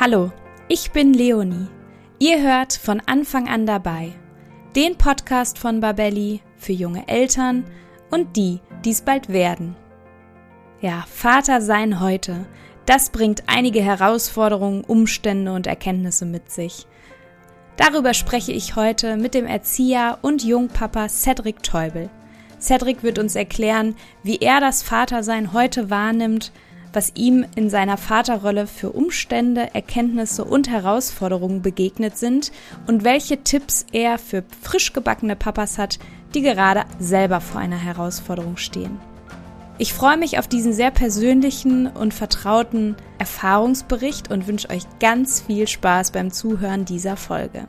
Hallo, ich bin Leonie. Ihr hört von Anfang an dabei. Den Podcast von Babelli für junge Eltern und die, die es bald werden. Ja, Vater sein heute, das bringt einige Herausforderungen, Umstände und Erkenntnisse mit sich. Darüber spreche ich heute mit dem Erzieher und Jungpapa Cedric Teubel. Cedric wird uns erklären, wie er das Vatersein heute wahrnimmt, was ihm in seiner Vaterrolle für Umstände, Erkenntnisse und Herausforderungen begegnet sind und welche Tipps er für frisch gebackene Papas hat, die gerade selber vor einer Herausforderung stehen. Ich freue mich auf diesen sehr persönlichen und vertrauten Erfahrungsbericht und wünsche euch ganz viel Spaß beim Zuhören dieser Folge.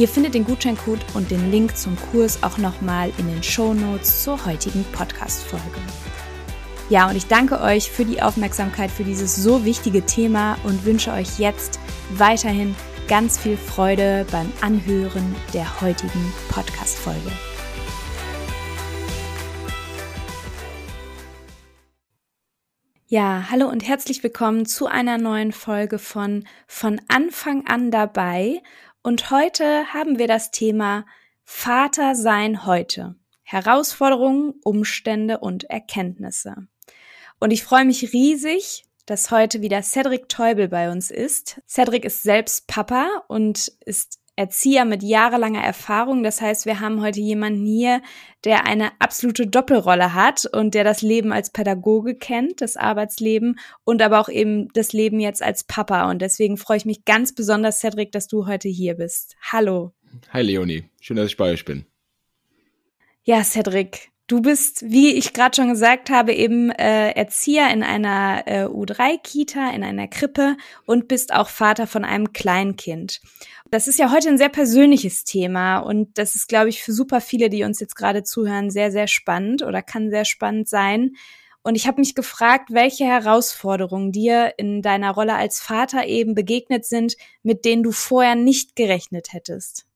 Ihr findet den Gutscheincode und den Link zum Kurs auch nochmal in den Show Notes zur heutigen Podcast-Folge. Ja, und ich danke euch für die Aufmerksamkeit für dieses so wichtige Thema und wünsche euch jetzt weiterhin ganz viel Freude beim Anhören der heutigen Podcast-Folge. Ja, hallo und herzlich willkommen zu einer neuen Folge von Von Anfang an dabei. Und heute haben wir das Thema Vater sein heute. Herausforderungen, Umstände und Erkenntnisse. Und ich freue mich riesig, dass heute wieder Cedric Teubel bei uns ist. Cedric ist selbst Papa und ist Erzieher mit jahrelanger Erfahrung. Das heißt, wir haben heute jemanden hier, der eine absolute Doppelrolle hat und der das Leben als Pädagoge kennt, das Arbeitsleben und aber auch eben das Leben jetzt als Papa. Und deswegen freue ich mich ganz besonders, Cedric, dass du heute hier bist. Hallo. Hi Leonie, schön, dass ich bei euch bin. Ja, Cedric, Du bist, wie ich gerade schon gesagt habe, eben äh, Erzieher in einer äh, U3-Kita, in einer Krippe und bist auch Vater von einem Kleinkind. Das ist ja heute ein sehr persönliches Thema und das ist, glaube ich, für super viele, die uns jetzt gerade zuhören, sehr, sehr spannend oder kann sehr spannend sein. Und ich habe mich gefragt, welche Herausforderungen dir in deiner Rolle als Vater eben begegnet sind, mit denen du vorher nicht gerechnet hättest.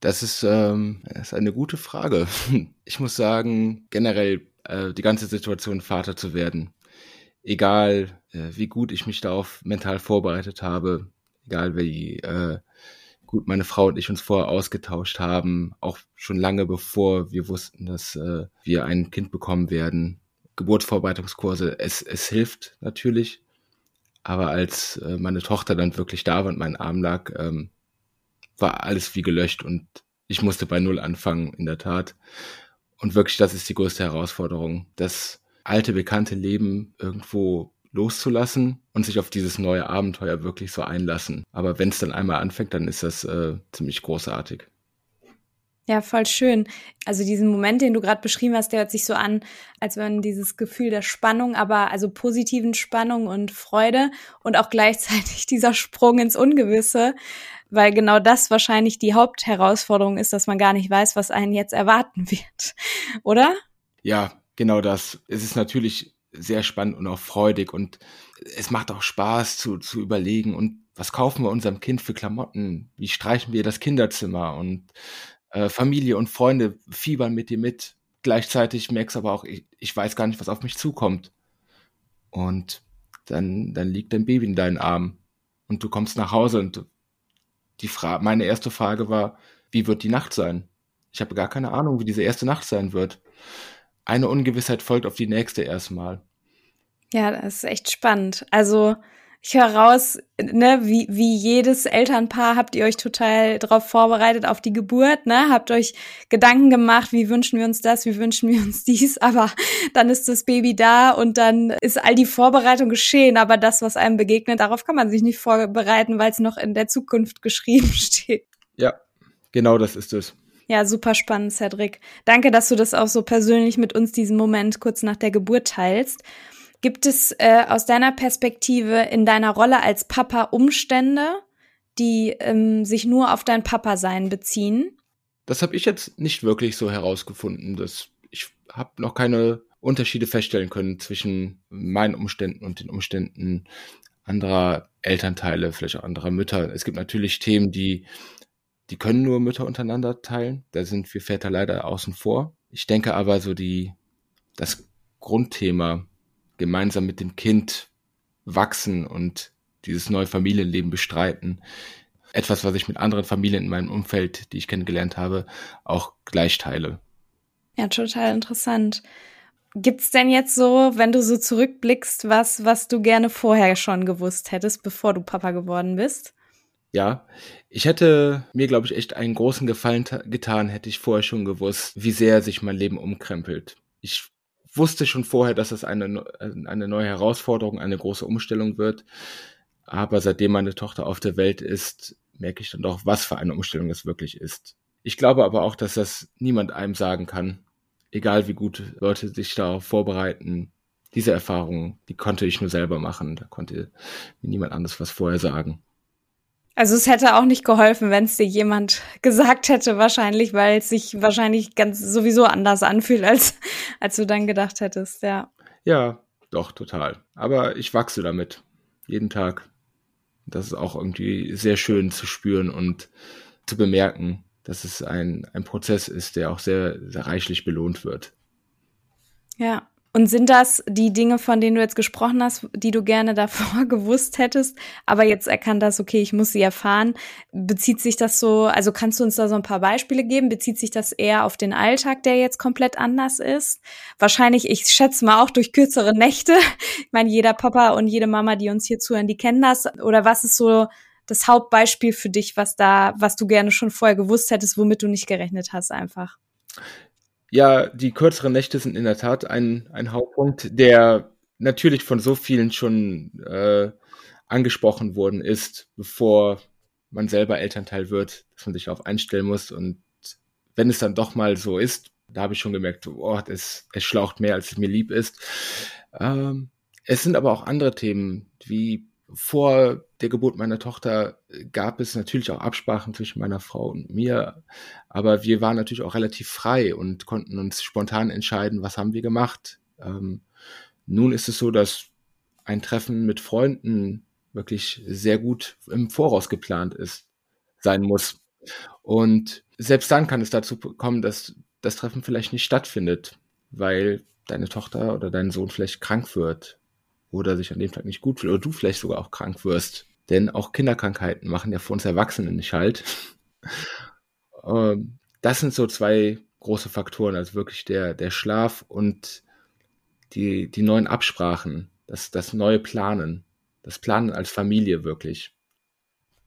Das ist, ähm, das ist eine gute Frage. Ich muss sagen, generell äh, die ganze Situation, Vater zu werden, egal äh, wie gut ich mich darauf mental vorbereitet habe, egal wie äh, gut meine Frau und ich uns vorher ausgetauscht haben, auch schon lange bevor wir wussten, dass äh, wir ein Kind bekommen werden. Geburtsvorbereitungskurse, es, es hilft natürlich, aber als äh, meine Tochter dann wirklich da war und mein Arm lag, ähm, war alles wie gelöscht und ich musste bei Null anfangen, in der Tat. Und wirklich, das ist die größte Herausforderung, das alte, bekannte Leben irgendwo loszulassen und sich auf dieses neue Abenteuer wirklich so einlassen. Aber wenn es dann einmal anfängt, dann ist das äh, ziemlich großartig. Ja, voll schön. Also diesen Moment, den du gerade beschrieben hast, der hört sich so an, als wenn dieses Gefühl der Spannung, aber also positiven Spannung und Freude und auch gleichzeitig dieser Sprung ins Ungewisse, weil genau das wahrscheinlich die Hauptherausforderung ist, dass man gar nicht weiß, was einen jetzt erwarten wird, oder? Ja, genau das. Es ist natürlich sehr spannend und auch freudig und es macht auch Spaß zu, zu überlegen und was kaufen wir unserem Kind für Klamotten? Wie streichen wir das Kinderzimmer? Und äh, Familie und Freunde fiebern mit dir mit. Gleichzeitig merkst du aber auch, ich, ich weiß gar nicht, was auf mich zukommt. Und dann, dann liegt dein Baby in deinen Armen und du kommst nach Hause und die Frage, meine erste Frage war, wie wird die Nacht sein? Ich habe gar keine Ahnung, wie diese erste Nacht sein wird. Eine Ungewissheit folgt auf die nächste erstmal. Ja, das ist echt spannend. Also ich höre raus, ne, wie, wie jedes Elternpaar habt ihr euch total darauf vorbereitet auf die Geburt, ne? Habt euch Gedanken gemacht, wie wünschen wir uns das, wie wünschen wir uns dies, aber dann ist das Baby da und dann ist all die Vorbereitung geschehen, aber das, was einem begegnet, darauf kann man sich nicht vorbereiten, weil es noch in der Zukunft geschrieben steht. Ja, genau das ist es. Ja, super spannend, Cedric. Danke, dass du das auch so persönlich mit uns diesen Moment kurz nach der Geburt teilst. Gibt es äh, aus deiner Perspektive in deiner Rolle als Papa Umstände, die ähm, sich nur auf dein Papa-Sein beziehen? Das habe ich jetzt nicht wirklich so herausgefunden. Dass ich habe noch keine Unterschiede feststellen können zwischen meinen Umständen und den Umständen anderer Elternteile, vielleicht auch anderer Mütter. Es gibt natürlich Themen, die, die können nur Mütter untereinander teilen. Da sind wir Väter leider außen vor. Ich denke aber so die, das Grundthema gemeinsam mit dem Kind wachsen und dieses neue Familienleben bestreiten. Etwas, was ich mit anderen Familien in meinem Umfeld, die ich kennengelernt habe, auch gleich teile. Ja, total interessant. Gibt's denn jetzt so, wenn du so zurückblickst, was, was du gerne vorher schon gewusst hättest, bevor du Papa geworden bist? Ja, ich hätte mir, glaube ich, echt einen großen Gefallen getan, hätte ich vorher schon gewusst, wie sehr sich mein Leben umkrempelt. Ich wusste schon vorher, dass es eine, eine neue Herausforderung, eine große Umstellung wird. Aber seitdem meine Tochter auf der Welt ist, merke ich dann doch, was für eine Umstellung es wirklich ist. Ich glaube aber auch, dass das niemand einem sagen kann. Egal wie gut Leute sich darauf vorbereiten. Diese Erfahrung, die konnte ich nur selber machen. Da konnte mir niemand anderes was vorher sagen. Also es hätte auch nicht geholfen, wenn es dir jemand gesagt hätte, wahrscheinlich, weil es sich wahrscheinlich ganz sowieso anders anfühlt, als, als du dann gedacht hättest, ja. Ja, doch, total. Aber ich wachse damit. Jeden Tag. Das ist auch irgendwie sehr schön zu spüren und zu bemerken, dass es ein, ein Prozess ist, der auch sehr, sehr reichlich belohnt wird. Ja, und sind das die Dinge, von denen du jetzt gesprochen hast, die du gerne davor gewusst hättest, aber jetzt erkannt hast, okay, ich muss sie erfahren? Bezieht sich das so, also kannst du uns da so ein paar Beispiele geben? Bezieht sich das eher auf den Alltag, der jetzt komplett anders ist? Wahrscheinlich, ich schätze mal auch durch kürzere Nächte. Ich meine, jeder Papa und jede Mama, die uns hier zuhören, die kennen das. Oder was ist so das Hauptbeispiel für dich, was da, was du gerne schon vorher gewusst hättest, womit du nicht gerechnet hast einfach? Ja, die kürzeren Nächte sind in der Tat ein, ein Hauptpunkt, der natürlich von so vielen schon äh, angesprochen worden ist, bevor man selber Elternteil wird, dass man sich darauf einstellen muss. Und wenn es dann doch mal so ist, da habe ich schon gemerkt, oh, es, es schlaucht mehr, als es mir lieb ist. Ähm, es sind aber auch andere Themen, wie vor der Geburt meiner Tochter gab es natürlich auch Absprachen zwischen meiner Frau und mir, aber wir waren natürlich auch relativ frei und konnten uns spontan entscheiden, was haben wir gemacht. Ähm, nun ist es so, dass ein Treffen mit Freunden wirklich sehr gut im Voraus geplant ist, sein muss. Und selbst dann kann es dazu kommen, dass das Treffen vielleicht nicht stattfindet, weil deine Tochter oder dein Sohn vielleicht krank wird oder sich an dem Tag nicht gut fühlt oder du vielleicht sogar auch krank wirst. Denn auch Kinderkrankheiten machen ja für uns Erwachsenen nicht halt. Ähm, das sind so zwei große Faktoren, also wirklich der, der Schlaf und die, die neuen Absprachen, das, das neue Planen, das Planen als Familie wirklich.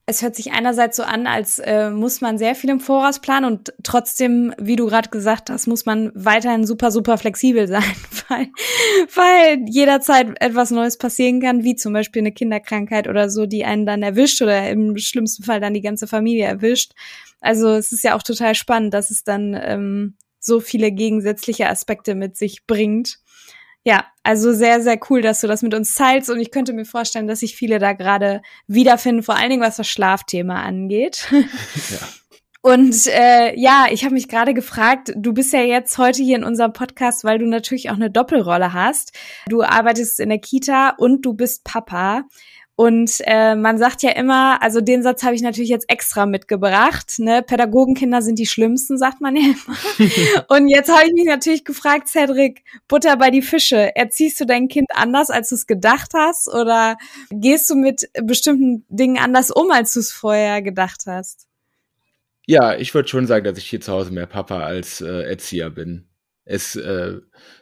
Es hört sich einerseits so an, als äh, muss man sehr viel im Voraus planen und trotzdem, wie du gerade gesagt hast, muss man weiterhin super, super flexibel sein, weil, weil jederzeit etwas Neues passieren kann, wie zum Beispiel eine Kinderkrankheit oder so, die einen dann erwischt oder im schlimmsten Fall dann die ganze Familie erwischt. Also es ist ja auch total spannend, dass es dann ähm, so viele gegensätzliche Aspekte mit sich bringt. Ja, also sehr, sehr cool, dass du das mit uns teilst und ich könnte mir vorstellen, dass sich viele da gerade wiederfinden, vor allen Dingen was das Schlafthema angeht. Ja. Und äh, ja, ich habe mich gerade gefragt, du bist ja jetzt heute hier in unserem Podcast, weil du natürlich auch eine Doppelrolle hast. Du arbeitest in der Kita und du bist Papa. Und äh, man sagt ja immer, also den Satz habe ich natürlich jetzt extra mitgebracht, ne? Pädagogenkinder sind die schlimmsten, sagt man ja immer. Und jetzt habe ich mich natürlich gefragt, Cedric, Butter bei die Fische, erziehst du dein Kind anders, als du es gedacht hast? Oder gehst du mit bestimmten Dingen anders um, als du es vorher gedacht hast? Ja, ich würde schon sagen, dass ich hier zu Hause mehr Papa als äh, Erzieher bin. Es äh,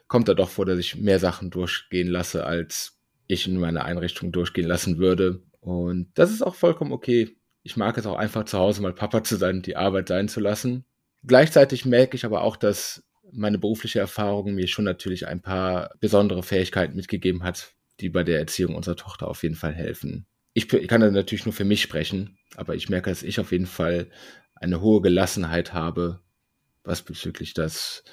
kommt da doch vor, dass ich mehr Sachen durchgehen lasse als ich in meiner Einrichtung durchgehen lassen würde. Und das ist auch vollkommen okay. Ich mag es auch einfach zu Hause mal Papa zu sein und die Arbeit sein zu lassen. Gleichzeitig merke ich aber auch, dass meine berufliche Erfahrung mir schon natürlich ein paar besondere Fähigkeiten mitgegeben hat, die bei der Erziehung unserer Tochter auf jeden Fall helfen. Ich kann da natürlich nur für mich sprechen, aber ich merke, dass ich auf jeden Fall eine hohe Gelassenheit habe, was bezüglich das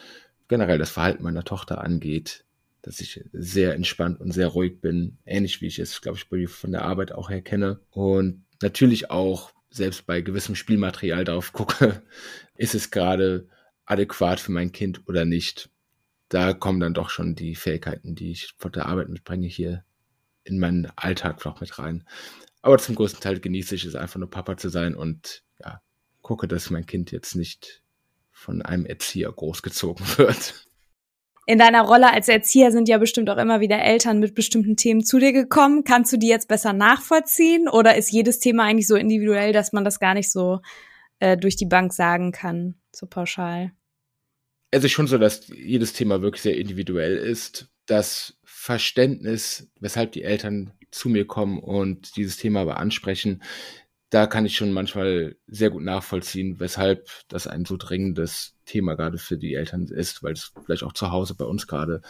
generell das Verhalten meiner Tochter angeht dass ich sehr entspannt und sehr ruhig bin, ähnlich wie ich es, glaube ich, von der Arbeit auch her kenne. Und natürlich auch selbst bei gewissem Spielmaterial darauf gucke, ist es gerade adäquat für mein Kind oder nicht. Da kommen dann doch schon die Fähigkeiten, die ich von der Arbeit mitbringe, hier in meinen Alltag noch mit rein. Aber zum größten Teil genieße ich es einfach nur Papa zu sein und ja, gucke, dass mein Kind jetzt nicht von einem Erzieher großgezogen wird in deiner Rolle als Erzieher sind ja bestimmt auch immer wieder Eltern mit bestimmten Themen zu dir gekommen. Kannst du die jetzt besser nachvollziehen oder ist jedes Thema eigentlich so individuell, dass man das gar nicht so äh, durch die Bank sagen kann, so pauschal? Es ist schon so, dass jedes Thema wirklich sehr individuell ist. Das Verständnis, weshalb die Eltern zu mir kommen und dieses Thema aber ansprechen, da kann ich schon manchmal sehr gut nachvollziehen, weshalb das ein so dringendes Thema gerade für die Eltern ist, weil es vielleicht auch zu Hause bei uns gerade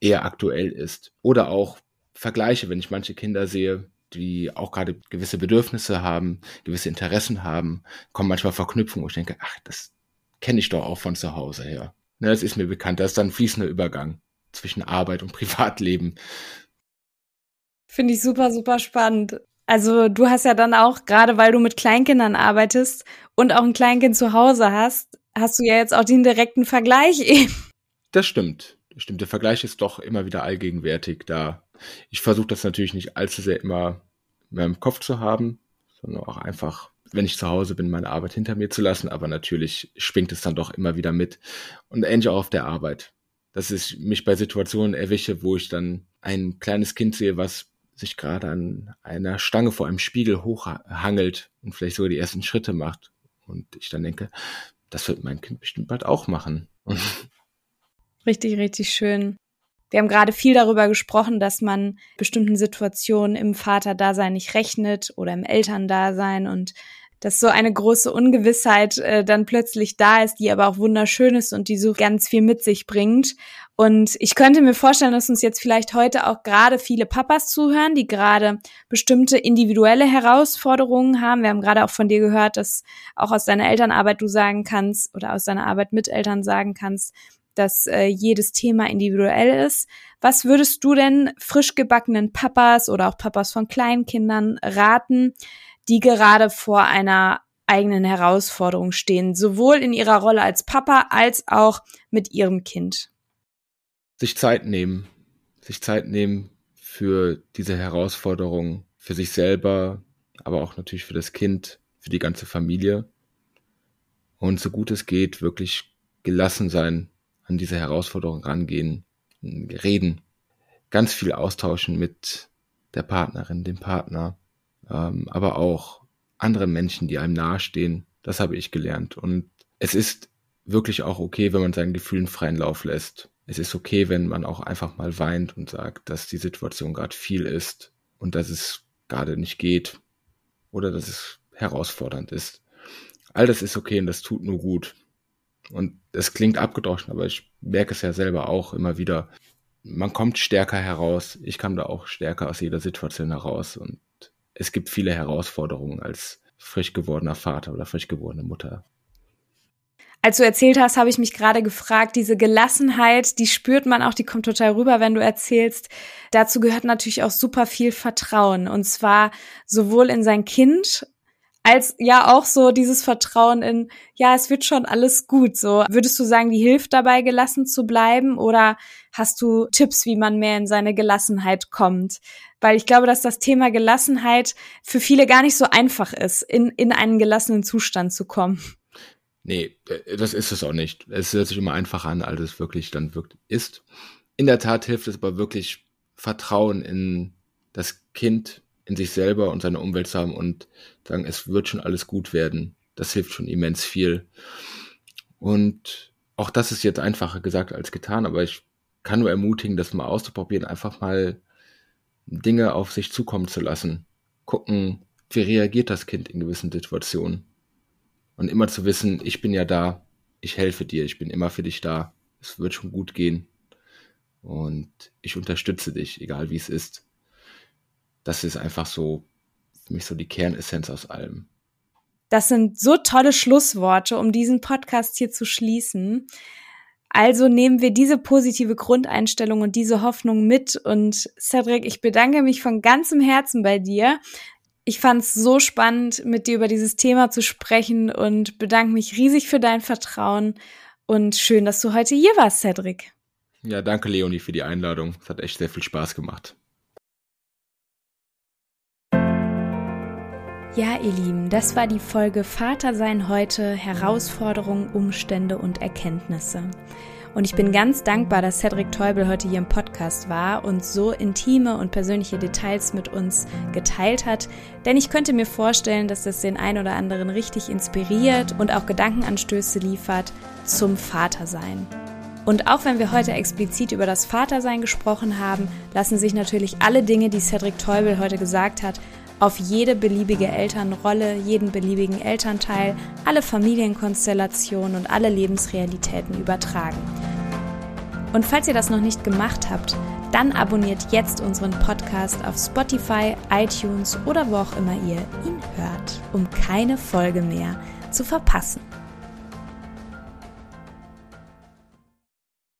eher aktuell ist. Oder auch Vergleiche, wenn ich manche Kinder sehe, die auch gerade gewisse Bedürfnisse haben, gewisse Interessen haben, kommen manchmal Verknüpfungen, wo ich denke, ach, das kenne ich doch auch von zu Hause her. Ne, das ist mir bekannt, das ist dann ein fließender Übergang zwischen Arbeit und Privatleben. Finde ich super, super spannend. Also du hast ja dann auch, gerade weil du mit Kleinkindern arbeitest und auch ein Kleinkind zu Hause hast, hast du ja jetzt auch den direkten Vergleich eben. Das stimmt. Das stimmt. Der Vergleich ist doch immer wieder allgegenwärtig da. Ich versuche das natürlich nicht allzu sehr immer mehr im Kopf zu haben, sondern auch einfach, wenn ich zu Hause bin, meine Arbeit hinter mir zu lassen. Aber natürlich schwingt es dann doch immer wieder mit. Und ähnlich auch auf der Arbeit. Dass ich mich bei Situationen erwische, wo ich dann ein kleines Kind sehe, was sich gerade an einer Stange vor einem Spiegel hochhangelt und vielleicht sogar die ersten Schritte macht. Und ich dann denke, das wird mein Kind bestimmt bald auch machen. Richtig, richtig schön. Wir haben gerade viel darüber gesprochen, dass man bestimmten Situationen im Vaterdasein nicht rechnet oder im Elterndasein und dass so eine große Ungewissheit äh, dann plötzlich da ist, die aber auch wunderschön ist und die so ganz viel mit sich bringt. Und ich könnte mir vorstellen, dass uns jetzt vielleicht heute auch gerade viele Papas zuhören, die gerade bestimmte individuelle Herausforderungen haben. Wir haben gerade auch von dir gehört, dass auch aus deiner Elternarbeit du sagen kannst oder aus deiner Arbeit mit Eltern sagen kannst, dass äh, jedes Thema individuell ist. Was würdest du denn frisch gebackenen Papas oder auch Papas von Kleinkindern raten, die gerade vor einer eigenen Herausforderung stehen, sowohl in ihrer Rolle als Papa als auch mit ihrem Kind. Sich Zeit nehmen, sich Zeit nehmen für diese Herausforderung, für sich selber, aber auch natürlich für das Kind, für die ganze Familie. Und so gut es geht, wirklich gelassen sein, an diese Herausforderung rangehen, reden, ganz viel austauschen mit der Partnerin, dem Partner, ähm, aber auch andere Menschen, die einem nahestehen. Das habe ich gelernt. Und es ist wirklich auch okay, wenn man seinen Gefühlen freien Lauf lässt. Es ist okay, wenn man auch einfach mal weint und sagt, dass die Situation gerade viel ist und dass es gerade nicht geht oder dass es herausfordernd ist. All das ist okay und das tut nur gut. Und es klingt abgedroschen, aber ich merke es ja selber auch immer wieder. Man kommt stärker heraus. Ich kam da auch stärker aus jeder Situation heraus. Und es gibt viele Herausforderungen als frisch gewordener Vater oder frisch gewordene Mutter. Als du erzählt hast, habe ich mich gerade gefragt, diese Gelassenheit, die spürt man auch, die kommt total rüber, wenn du erzählst. Dazu gehört natürlich auch super viel Vertrauen. Und zwar sowohl in sein Kind als ja auch so dieses Vertrauen in, ja, es wird schon alles gut. So, würdest du sagen, die hilft dabei, gelassen zu bleiben? Oder hast du Tipps, wie man mehr in seine Gelassenheit kommt? Weil ich glaube, dass das Thema Gelassenheit für viele gar nicht so einfach ist, in, in einen gelassenen Zustand zu kommen. Nee, äh, das ist es auch nicht. Es hört sich immer einfacher an, als es wirklich dann wirklich ist. In der Tat hilft es aber wirklich, Vertrauen in das Kind, in sich selber und seine Umwelt zu haben und sagen, es wird schon alles gut werden. Das hilft schon immens viel. Und auch das ist jetzt einfacher gesagt als getan, aber ich kann nur ermutigen, das mal auszuprobieren, einfach mal Dinge auf sich zukommen zu lassen. Gucken, wie reagiert das Kind in gewissen Situationen. Und immer zu wissen, ich bin ja da, ich helfe dir, ich bin immer für dich da, es wird schon gut gehen. Und ich unterstütze dich, egal wie es ist. Das ist einfach so für mich so die Kernessenz aus allem. Das sind so tolle Schlussworte, um diesen Podcast hier zu schließen. Also nehmen wir diese positive Grundeinstellung und diese Hoffnung mit. Und Cedric, ich bedanke mich von ganzem Herzen bei dir. Ich fand es so spannend, mit dir über dieses Thema zu sprechen und bedanke mich riesig für dein Vertrauen und schön, dass du heute hier warst, Cedric. Ja, danke Leonie für die Einladung. Es hat echt sehr viel Spaß gemacht. Ja, ihr Lieben, das war die Folge Vater sein heute, Herausforderungen, Umstände und Erkenntnisse. Und ich bin ganz dankbar, dass Cedric Teubel heute hier im Podcast war und so intime und persönliche Details mit uns geteilt hat. Denn ich könnte mir vorstellen, dass das den ein oder anderen richtig inspiriert und auch Gedankenanstöße liefert zum Vatersein. Und auch wenn wir heute explizit über das Vatersein gesprochen haben, lassen sich natürlich alle Dinge, die Cedric Teubel heute gesagt hat, auf jede beliebige Elternrolle, jeden beliebigen Elternteil, alle Familienkonstellationen und alle Lebensrealitäten übertragen. Und falls ihr das noch nicht gemacht habt, dann abonniert jetzt unseren Podcast auf Spotify, iTunes oder wo auch immer ihr ihn hört, um keine Folge mehr zu verpassen.